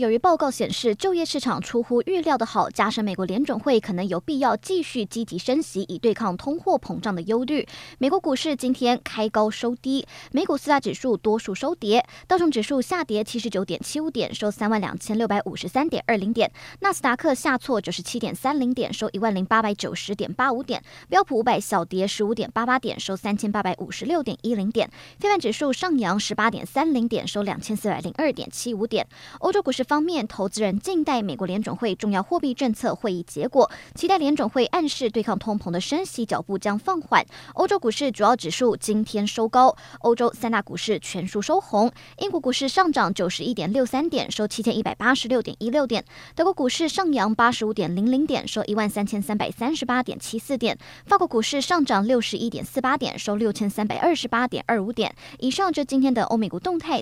由于报告显示，就业市场出乎预料的好，加上美国联准会可能有必要继续积极升息以对抗通货膨胀的忧虑，美国股市今天开高收低，美股四大指数多数收跌，道琼指数下跌七十九点七五点，收三万两千六百五十三点二零点，纳斯达克下挫九十七点三零点，收一万零八百九十点八五点，标普五百小跌十五点八八点，收三千八百五十六点一零点，非半指数上扬十八点三零点，收两千四百零二点七五点，欧洲股市方面，投资人静待美国联准会重要货币政策会议结果，期待联准会暗示对抗通膨的升息脚步将放缓。欧洲股市主要指数今天收高，欧洲三大股市全数收红。英国股市上涨九十一点六三点，收七千一百八十六点一六点；德国股市上扬八十五点零零点，收一万三千三百三十八点七四点；法国股市上涨六十一点四八点，收六千三百二十八点二五点。以上就今天的欧美股动态。